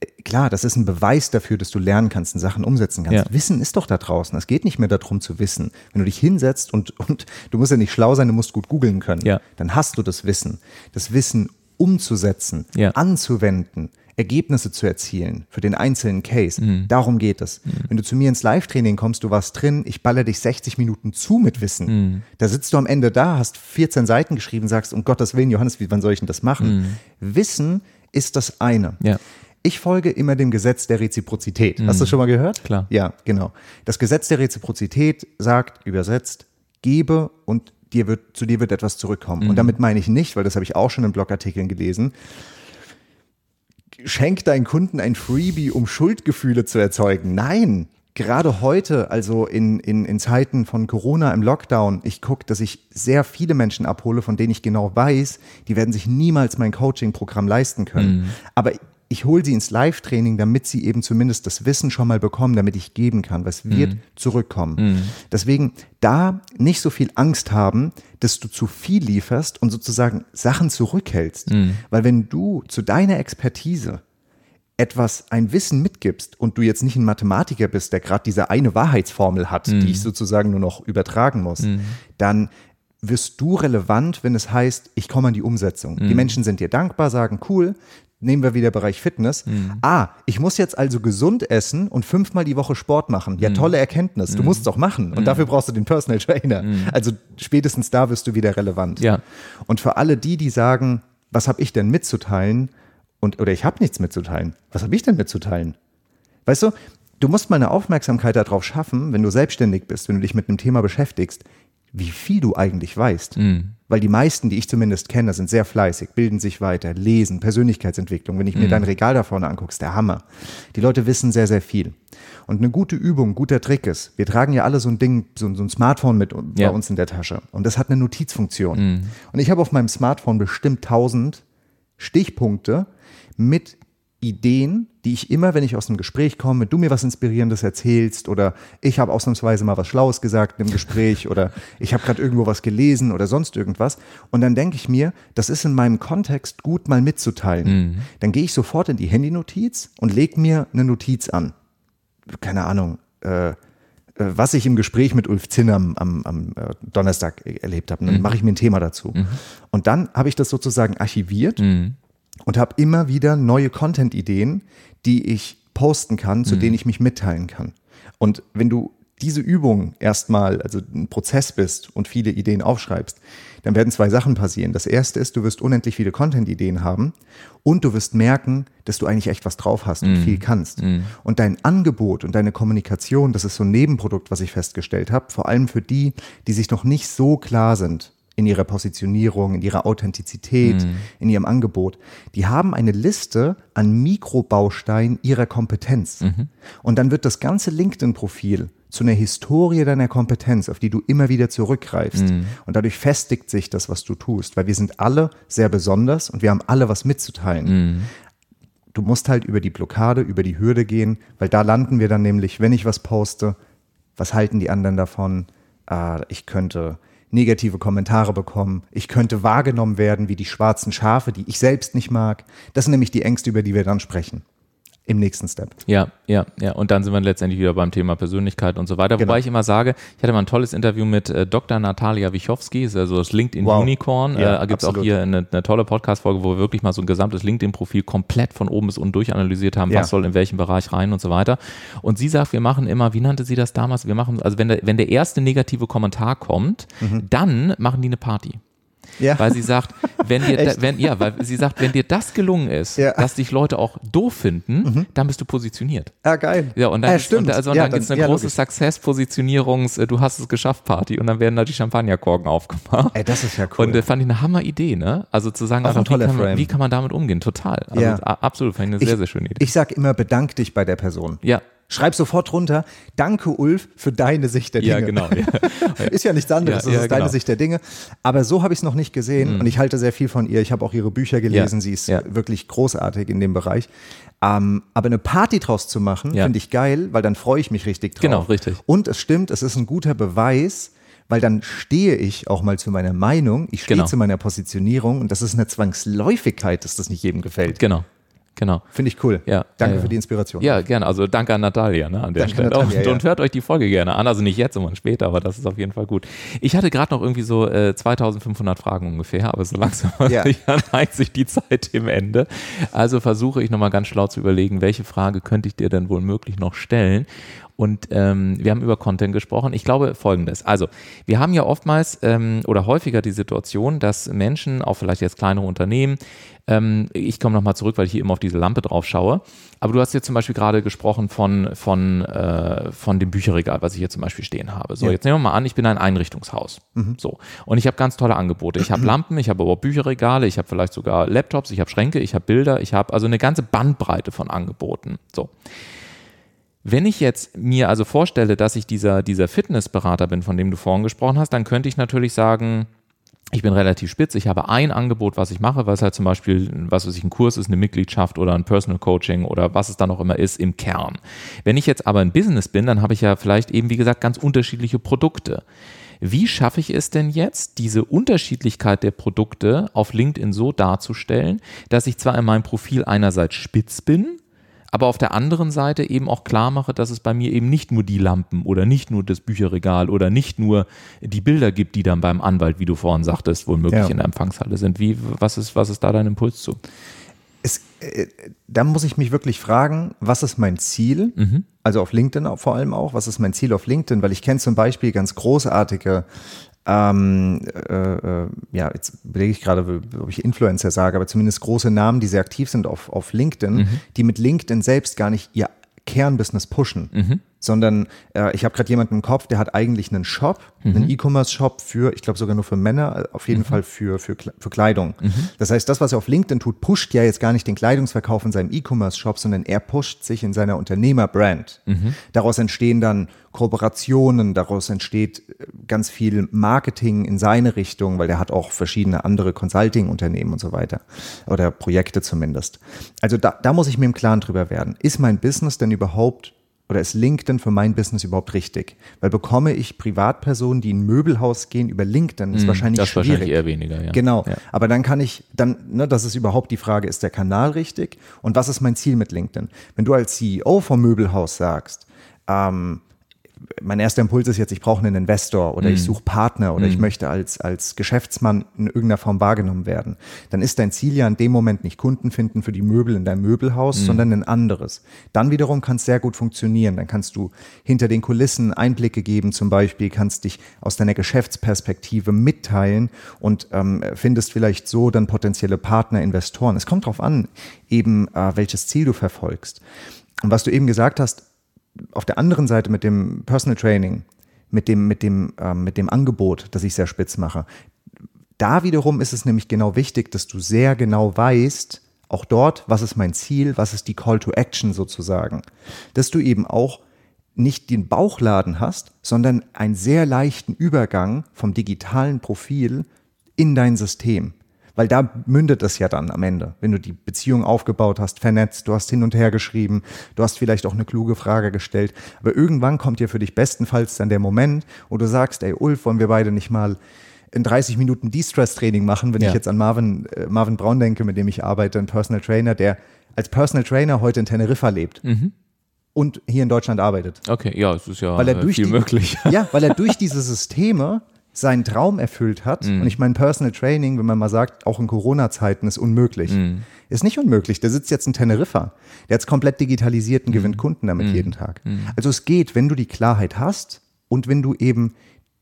äh, klar, das ist ein Beweis dafür, dass du lernen kannst und Sachen umsetzen kannst. Ja. Wissen ist doch da draußen. Es geht nicht mehr darum zu wissen. Wenn du dich hinsetzt und, und du musst ja nicht schlau sein, du musst gut googeln können, Ja. dann hast du das Wissen. Das Wissen umzusetzen, Ja. anzuwenden, Ergebnisse zu erzielen für den einzelnen Case. Mhm. Darum geht es. Wenn du zu mir ins Live-Training kommst, du warst drin, ich baller dich 60 Minuten zu mit Wissen. Mhm. Da sitzt du am Ende da, hast 14 Seiten geschrieben, sagst, um Gottes Willen, Johannes, wie wann soll ich denn das machen? Wissen ist das eine. Mhm. Ja. Ich folge immer dem Gesetz der Reziprozität. Hast du das schon mal gehört? Mhm. Klar. Ja, genau. Das Gesetz der Reziprozität sagt, übersetzt, gebe und dir wird, zu dir wird etwas zurückkommen. Mhm. Und damit meine ich nicht, weil das habe ich auch schon in Blogartikeln gelesen, schenk deinen Kunden ein Freebie, um Schuldgefühle zu erzeugen. Nein, gerade heute, also in, in, in Zeiten von Corona im Lockdown, ich gucke, dass ich sehr viele Menschen abhole, von denen ich genau weiß, die werden sich niemals mein Coaching-Programm leisten können. Aber ich hole sie ins Live-Training, damit sie eben zumindest das Wissen schon mal bekommen, damit ich geben kann. Was wird zurückkommen? Deswegen da nicht so viel Angst haben, dass du zu viel lieferst und sozusagen Sachen zurückhältst. Weil wenn du zu deiner Expertise etwas, ein Wissen mitgibst und du jetzt nicht ein Mathematiker bist, der gerade diese eine Wahrheitsformel hat, die ich sozusagen nur noch übertragen muss, dann wirst du relevant, wenn es heißt, ich komme an die Umsetzung. Die Menschen sind dir dankbar, sagen, cool, nehmen wir wieder Bereich Fitness. Ah, ich muss jetzt also gesund essen und fünfmal die Woche Sport machen. Ja, tolle Erkenntnis. Du musst es doch machen. Und dafür brauchst du den Personal Trainer. Also spätestens da wirst du wieder relevant. Ja. Und für alle die, die sagen, was habe ich denn mitzuteilen? Und, oder ich habe nichts mitzuteilen. Was habe ich denn mitzuteilen? Weißt du, du musst mal eine Aufmerksamkeit darauf schaffen, wenn du selbstständig bist, wenn du dich mit einem Thema beschäftigst, wie viel du eigentlich weißt. Weil die meisten, die ich zumindest kenne, sind sehr fleißig, bilden sich weiter, lesen, Persönlichkeitsentwicklung. Wenn ich mir dein Regal da vorne angucke, ist der Hammer. Die Leute wissen sehr, sehr viel. Und eine gute Übung, ein guter Trick ist, wir tragen ja alle so ein Ding, so, so ein Smartphone mit Ja. bei uns in der Tasche. Und das hat eine Notizfunktion. Und ich habe auf meinem Smartphone bestimmt 1000 Stichpunkte mit Ideen, die ich immer, wenn ich aus einem Gespräch komme, du mir was Inspirierendes erzählst oder ich habe ausnahmsweise mal was Schlaues gesagt im Gespräch oder ich habe gerade irgendwo was gelesen oder sonst irgendwas und dann denke ich mir, das ist in meinem Kontext gut mal mitzuteilen. Dann gehe ich sofort in die Handynotiz und lege mir eine Notiz an. Keine Ahnung, äh, äh, was ich im Gespräch mit Ulf Zinn am, am, am äh, Donnerstag e- erlebt habe. Dann mache ich mir ein Thema dazu. Und dann habe ich das sozusagen archiviert und habe immer wieder neue Content-Ideen, die ich posten kann, zu denen ich mich mitteilen kann. Und wenn du diese Übung erstmal, also ein Prozess bist und viele Ideen aufschreibst, dann werden zwei Sachen passieren. Das erste ist, du wirst unendlich viele Content-Ideen haben und du wirst merken, dass du eigentlich echt was drauf hast und viel kannst. Und dein Angebot und deine Kommunikation, das ist so ein Nebenprodukt, was ich festgestellt habe, vor allem für die, die sich noch nicht so klar sind in ihrer Positionierung, in ihrer Authentizität, in ihrem Angebot, die haben eine Liste an Mikrobausteinen ihrer Kompetenz. Und dann wird das ganze LinkedIn-Profil zu einer Historie deiner Kompetenz, auf die du immer wieder zurückgreifst. Und dadurch festigt sich das, was du tust, weil wir sind alle sehr besonders und wir haben alle was mitzuteilen. Du musst halt über die Blockade, über die Hürde gehen, weil da landen wir dann nämlich, wenn ich was poste, was halten die anderen davon? Ah, ich könnte negative Kommentare bekommen. Ich könnte wahrgenommen werden wie die schwarzen Schafe, die ich selbst nicht mag. Das sind nämlich die Ängste, über die wir dann sprechen. Im nächsten Step. Ja, ja, ja. Und dann sind wir letztendlich wieder beim Thema Persönlichkeit und so weiter. Genau. Wobei ich immer sage, ich hatte mal ein tolles Interview mit äh, Dr. Natalia Wichowski, ist also das LinkedIn Wow. Unicorn. Ja, äh, Gibt es auch hier eine, eine tolle Podcast-Folge, wo wir wirklich mal so ein gesamtes LinkedIn-Profil komplett von oben bis unten durchanalysiert haben, Ja. was soll in welchem Bereich rein und so weiter. Und sie sagt, wir machen immer, wie nannte sie das damals? Wir machen, also wenn der, wenn der erste negative Kommentar kommt, dann machen die eine Party. Mhm. Ja. Weil sie sagt, wenn dir, da, wenn, ja, weil sie sagt, wenn dir das gelungen ist, Ja. Mhm. dass dich Leute auch doof finden, dann bist du positioniert. Ah, geil. Ja, und dann, ah, gibt's- stimmt. Und, also, und ja, dann gibt es eine ja, große. Success-Positionierungs-, äh, du hast es geschafft Party und dann werden da die Champagnerkorken aufgemacht. Ey, das ist ja cool. Und äh, fand ich eine Hammer-Idee, ne? Also zu sagen, einfach, wie, kann man, wie kann man damit umgehen? Total. Also Ja. absolut, fand ich eine sehr, sehr schöne Idee. Ich sag immer, bedank dich bei der Person. ja. Schreib sofort runter, danke Ulf für deine Sicht der Dinge. Ja, genau. Ja. Ist ja nichts anderes, Ja, das ja, ist deine genau. Mhm. Sicht der Dinge. Aber so habe ich es noch nicht gesehen und ich halte sehr viel von ihr. Ich habe auch ihre Bücher gelesen, sie ist wirklich großartig in dem Bereich. Ähm, aber eine Party draus zu machen, finde ich geil, weil dann freue ich mich richtig drauf. Genau, richtig. Und es stimmt, es ist ein guter Beweis, weil dann stehe ich auch mal zu meiner Meinung, ich stehe Genau. zu meiner Positionierung und das ist eine Zwangsläufigkeit, dass das nicht jedem gefällt. Genau. Genau. Finde ich cool. Ja, Danke ja, für die Inspiration. Ja, gerne. Also danke an Natalia ne, an der Danke, Stelle. Natalia, und, und hört euch die Folge gerne an. Also nicht jetzt, sondern später, aber das ist auf jeden Fall gut. Ich hatte gerade noch irgendwie so äh, 2500 Fragen ungefähr, aber so langsam Ja. neigt sich die Zeit dem Ende. Also versuche ich nochmal ganz schlau zu überlegen, welche Frage könnte ich dir denn wohl möglich noch stellen. Und ähm, wir haben über Content gesprochen. Ich glaube folgendes. Also, wir haben ja oftmals ähm, oder häufiger die Situation, dass Menschen, auch vielleicht jetzt kleinere Unternehmen, ähm, ich komme nochmal zurück, weil ich hier immer auf diese Lampe drauf schaue, aber du hast jetzt zum Beispiel gerade gesprochen von, von, äh, von dem Bücherregal, was ich hier zum Beispiel stehen habe. So, Ja. jetzt nehmen wir mal an, ich bin ein Einrichtungshaus. So. Und ich habe ganz tolle Angebote. Ich habe Lampen, ich habe aber auch Bücherregale, ich habe vielleicht sogar Laptops, ich habe Schränke, ich habe Bilder, ich habe also eine ganze Bandbreite von Angeboten. So. Wenn ich jetzt mir also vorstelle, dass ich dieser, dieser Fitnessberater bin, von dem du vorhin gesprochen hast, dann könnte ich natürlich sagen, ich bin relativ spitz, ich habe ein Angebot, was ich mache, was halt zum Beispiel, was weiß ich, ein Kurs ist, eine Mitgliedschaft oder ein Personal Coaching oder was es dann auch immer ist im Kern. Wenn ich jetzt aber ein Business bin, dann habe ich ja vielleicht eben, wie gesagt, ganz unterschiedliche Produkte. Wie schaffe ich es denn jetzt, diese Unterschiedlichkeit der Produkte auf LinkedIn so darzustellen, dass ich zwar in meinem Profil einerseits spitz bin, aber auf der anderen Seite eben auch klar mache, dass es bei mir eben nicht nur die Lampen oder nicht nur das Bücherregal oder nicht nur die Bilder gibt, die dann beim Anwalt, wie du vorhin sagtest, womöglich ja. in der Empfangshalle sind. Wie, was ist, was ist da dein Impuls zu? Es, äh, da muss ich mich wirklich fragen, was ist mein Ziel? Mhm. Also auf LinkedIn vor allem auch, was ist mein Ziel auf LinkedIn? Weil ich kenne zum Beispiel ganz großartige ähm, äh, äh, ja, jetzt überlege ich gerade, ob ich Influencer sage, aber zumindest große Namen, die sehr aktiv sind auf, auf LinkedIn, mhm. die mit LinkedIn selbst gar nicht ihr Kernbusiness pushen. Mhm sondern äh, ich habe gerade jemanden im Kopf, der hat eigentlich einen Shop, mhm. einen E-Commerce-Shop für, ich glaube sogar nur für Männer, äh, auf jeden mhm. Fall für, für, für Kleidung. Mhm. Das heißt, das, was er auf LinkedIn tut, pusht ja jetzt gar nicht den Kleidungsverkauf in seinem E-Commerce-Shop, sondern er pusht sich in seiner Unternehmer-Brand. Mhm. Daraus entstehen dann Kooperationen, daraus entsteht äh, ganz viel Marketing in seine Richtung, weil der hat auch verschiedene andere Consulting-Unternehmen und so weiter oder Projekte zumindest. Also da, da muss ich mir im Klaren drüber werden. Ist mein Business denn überhaupt oder ist LinkedIn für mein Business überhaupt richtig? Weil bekomme ich Privatpersonen, die in ein Möbelhaus gehen über LinkedIn, ist mm, wahrscheinlich das schwierig. Wahrscheinlich eher weniger, ja. Genau. Ja. Aber dann kann ich, dann, ne, das ist überhaupt die Frage, ist der Kanal richtig? Und was ist mein Ziel mit LinkedIn? Wenn du als CEO vom Möbelhaus sagst, ähm, mein erster Impuls ist jetzt, ich brauche einen Investor oder mm. ich mhm. suche Partner oder mm. ich mhm. möchte als, als Geschäftsmann in irgendeiner Form wahrgenommen werden, dann ist dein Ziel ja in dem Moment nicht Kunden finden für die Möbel in deinem Möbelhaus, mm. sondern ein anderes. Dann wiederum kann es sehr gut funktionieren. Dann kannst du hinter den Kulissen Einblicke geben, zum Beispiel kannst dich aus deiner Geschäftsperspektive mitteilen und ähm, findest vielleicht so dann potenzielle Partner, Investoren. Es kommt darauf an, eben äh, welches Ziel du verfolgst. Und was du eben gesagt hast, auf der anderen Seite mit dem Personal Training, mit dem, mit dem, äh, mit dem Angebot, das ich sehr spitz mache, da wiederum ist es nämlich genau wichtig, dass du sehr genau weißt, auch dort, was ist mein Ziel, was ist die Call to Action sozusagen, dass du eben auch nicht den Bauchladen hast, sondern einen sehr leichten Übergang vom digitalen Profil in dein System. Weil da mündet es ja dann am Ende, wenn du die Beziehung aufgebaut hast, vernetzt, du hast hin und her geschrieben, du hast vielleicht auch eine kluge Frage gestellt. Aber irgendwann kommt dir für dich bestenfalls dann der Moment, wo du sagst, ey Ulf, wollen wir beide nicht mal in 30 Minuten De-Stress-Training machen, wenn ja. ich jetzt an Marvin, äh, Marvin Braun denke, mit dem ich arbeite, ein Personal Trainer, der als Personal Trainer heute in Teneriffa lebt. Mhm und hier in Deutschland arbeitet. Okay, ja, es ist ja weil er durch viel die, möglich. Ja, weil er durch diese Systeme seinen Traum erfüllt hat. Mm. Und ich meine, Personal Training, wenn man mal sagt, auch in Corona-Zeiten ist unmöglich. Mm. Ist nicht unmöglich. Der sitzt jetzt in Teneriffa. Der hat es komplett digitalisiert und mm. gewinnt Kunden damit mm. jeden Tag. Mm. Also es geht, wenn du die Klarheit hast und wenn du eben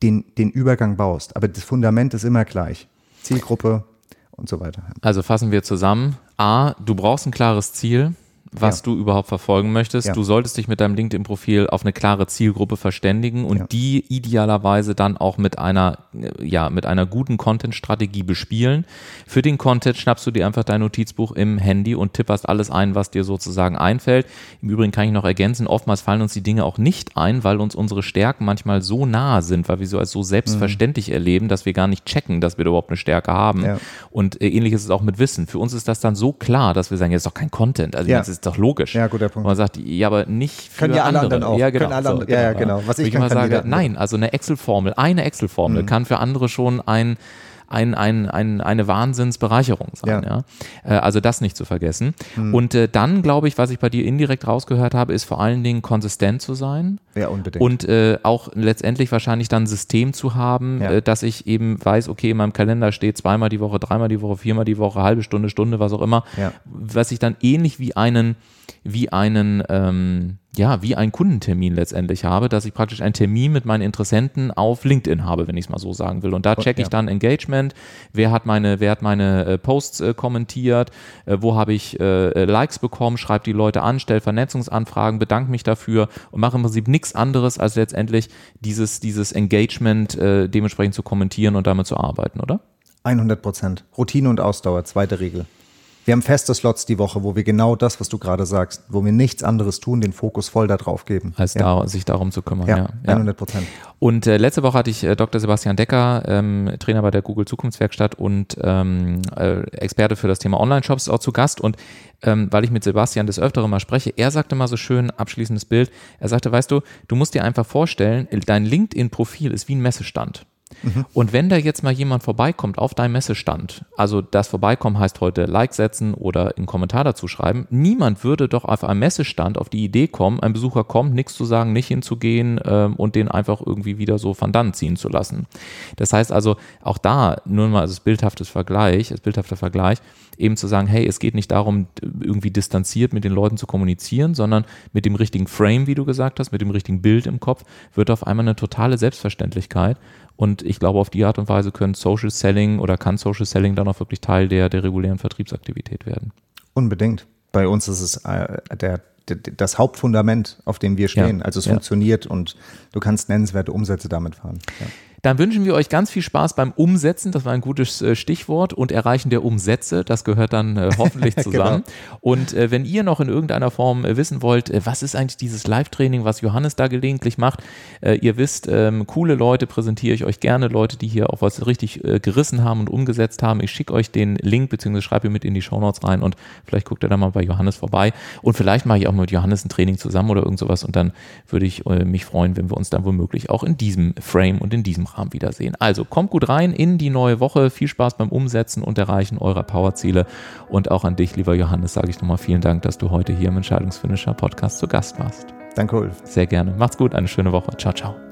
den, den Übergang baust. Aber das Fundament ist immer gleich. Zielgruppe und so weiter. Also fassen wir zusammen. A, du brauchst ein klares Ziel was ja. du überhaupt verfolgen möchtest. Ja. Du solltest dich mit deinem LinkedIn-Profil auf eine klare Zielgruppe verständigen und ja. die idealerweise dann auch mit einer, ja, mit einer guten Content-Strategie bespielen. Für den Content schnappst du dir einfach dein Notizbuch im Handy und tipperst alles ein, was dir sozusagen einfällt. Im Übrigen kann ich noch ergänzen, oftmals fallen uns die Dinge auch nicht ein, weil uns unsere Stärken manchmal so nahe sind, weil wir so als so selbstverständlich mhm. erleben, dass wir gar nicht checken, dass wir überhaupt eine Stärke haben. Und äh, ähnlich ist es auch mit Wissen. Für uns ist das dann so klar, dass wir sagen, jetzt ist doch kein Content. Also ja. Ist doch logisch. Ja, guter Punkt. Und man sagt, ja, aber nicht für Können ja alle anderen auch. Ja, genau. Können alle so, genau. Ja, ja, genau. Was ich, ich immer sage, nein, also eine Excel-Formel, eine Excel-Formel mhm. kann für andere schon ein ein, ein, ein, eine Wahnsinnsbereicherung sein. Ja. ja? Äh, also das nicht zu vergessen. Mhm. Und äh, dann, glaube ich, was ich bei dir indirekt rausgehört habe, ist vor allen Dingen konsistent zu sein. Ja, unbedingt. Und äh, auch letztendlich wahrscheinlich dann ein System zu haben, ja. äh, dass ich eben weiß, okay, in meinem Kalender steht zweimal die Woche, dreimal die Woche, viermal die Woche, halbe Stunde, Stunde, was auch immer, ja. was ich dann ähnlich wie einen wie einen, ähm, ja, wie einen Kundentermin letztendlich habe, dass ich praktisch einen Termin mit meinen Interessenten auf LinkedIn habe, wenn ich es mal so sagen will. Und da checke ich dann Engagement, wer hat meine, wer hat meine äh, Posts äh, kommentiert, äh, wo habe ich äh, äh, Likes bekommen, schreibe die Leute an, stelle Vernetzungsanfragen, bedanke mich dafür und mache im Prinzip nichts anderes, als letztendlich dieses, dieses Engagement äh, dementsprechend zu kommentieren und damit zu arbeiten, oder? 100 Prozent. Routine und Ausdauer, zweite Regel. Wir haben feste Slots die Woche, wo wir genau das, was du gerade sagst, wo wir nichts anderes tun, den Fokus voll darauf geben. Als ja. da, sich darum zu kümmern. Ja, ja. 100 Prozent. Und äh, letzte Woche hatte ich äh, Dr. Sebastian Decker, ähm, Trainer bei der Google Zukunftswerkstatt und ähm, äh, Experte für das Thema Online-Shops auch zu Gast. Und ähm, weil ich mit Sebastian des Öfteren mal spreche, er sagte mal so schön, abschließendes Bild, er sagte, weißt du, du musst dir einfach vorstellen, dein LinkedIn-Profil ist wie ein Messestand. Und wenn da jetzt mal jemand vorbeikommt auf deinem Messestand, also das Vorbeikommen heißt heute Like setzen oder einen Kommentar dazu schreiben, niemand würde doch auf einem Messestand auf die Idee kommen, ein Besucher kommt, nichts zu sagen, nicht hinzugehen ähm, und den einfach irgendwie wieder so van dann ziehen zu lassen. Das heißt also, auch da nur mal als bildhaftes Vergleich, als bildhafter Vergleich, eben zu sagen, hey, es geht nicht darum, irgendwie distanziert mit den Leuten zu kommunizieren, sondern mit dem richtigen Frame, wie du gesagt hast, mit dem richtigen Bild im Kopf, wird auf einmal eine totale Selbstverständlichkeit. Und ich glaube, auf die Art und Weise können Social Selling oder kann Social Selling dann auch wirklich Teil der, der regulären Vertriebsaktivität werden. Unbedingt. Bei uns ist es äh, der, der, das Hauptfundament, auf dem wir stehen. Ja, also es ja. funktioniert und du kannst nennenswerte Umsätze damit fahren. Ja. Dann wünschen wir euch ganz viel Spaß beim Umsetzen, das war ein gutes äh, Stichwort, und Erreichen der Umsätze, das gehört dann äh, hoffentlich genau. zusammen. genau. Und äh, wenn ihr noch in irgendeiner Form äh, wissen wollt, was ist eigentlich dieses Live-Training, was Johannes da gelegentlich macht, ihr wisst, ähm, coole Leute präsentiere ich euch gerne, Leute, die hier auch was richtig gerissen haben und umgesetzt haben. Ich schicke euch den Link, beziehungsweise schreibe ihr mit in die Shownotes rein und vielleicht guckt ihr da mal bei Johannes vorbei. Und vielleicht mache ich auch mit Johannes ein Training zusammen oder irgend sowas und dann würde ich mich freuen, wenn wir uns dann womöglich auch in diesem Frame und in diesem Rahmen wiedersehen. Also kommt gut rein in die neue Woche. Viel Spaß beim Umsetzen und Erreichen eurer Powerziele. Und auch an dich, lieber Johannes, sage ich nochmal vielen Dank, dass du heute hier im Entscheidungsfinisher Podcast zu Gast warst. Danke, Ulf. Sehr gerne. Macht's gut, eine schöne Woche. Ciao, ciao.